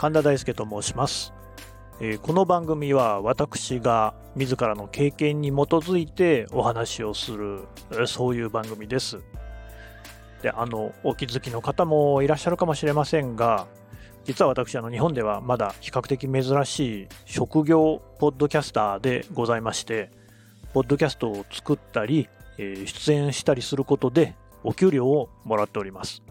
神田大輔と申します、えー、この番組は私が自らの経験に基づいてお話をするそういう番組です。であのお気づきの方もいらっしゃるかもしれませんが実は私あの日本ではまだ比較的珍しい職業ポッドキャスターでございましてポッドキャストを作ったり、えー、出演したりすることでお給料をもらっております。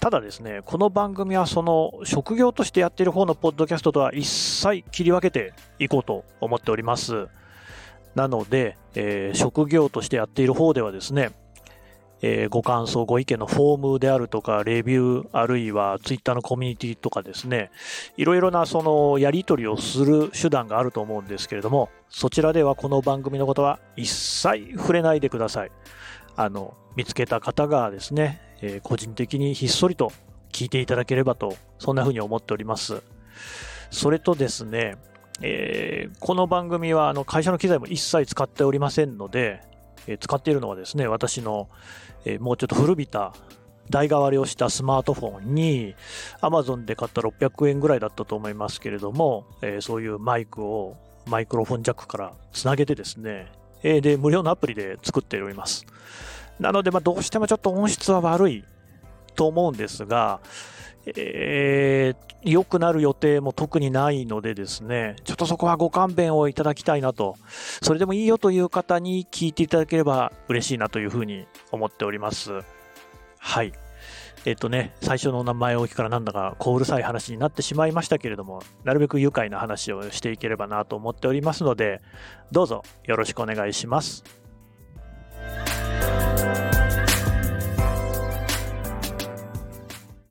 ただですね、この番組はその職業としてやっている方のポッドキャストとは一切切り分けていこうと思っております。なので、えー、職業としてやっている方ではですね、えー、ご感想、ご意見のフォームであるとか、レビュー、あるいはツイッターのコミュニティとかですね、いろいろなそのやり取りをする手段があると思うんですけれども、そちらではこの番組のことは一切触れないでください。あの、見つけた方がですね、えー、個人的にひっそりと聞いていただければと、そんな風に思っております。それとですね、えー、この番組はあの会社の機材も一切使っておりませんので、えー、使っているのはですね、私の、えー、もうちょっと古びた代替わりをしたスマートフォンに Amazon で買った600円ぐらいだったと思いますけれども、えそういうマイクをマイクロフォンジャックからつなげてですね、えで、無料のアプリで作っております。なので、ま、どうしてもちょっと音質は悪いと思うんですが、えー、良くなる予定も特にないのでですね、ちょっとそこはご勘弁をいただきたいなと、それでもいいよという方に聞いていただければ嬉しいなというふうに思っております。はい。えっとね、最初の名前置きからなんだかこううるさい話になってしまいましたけれども、なるべく愉快な話をしていければなと思っておりますので、どうぞよろしくお願いします。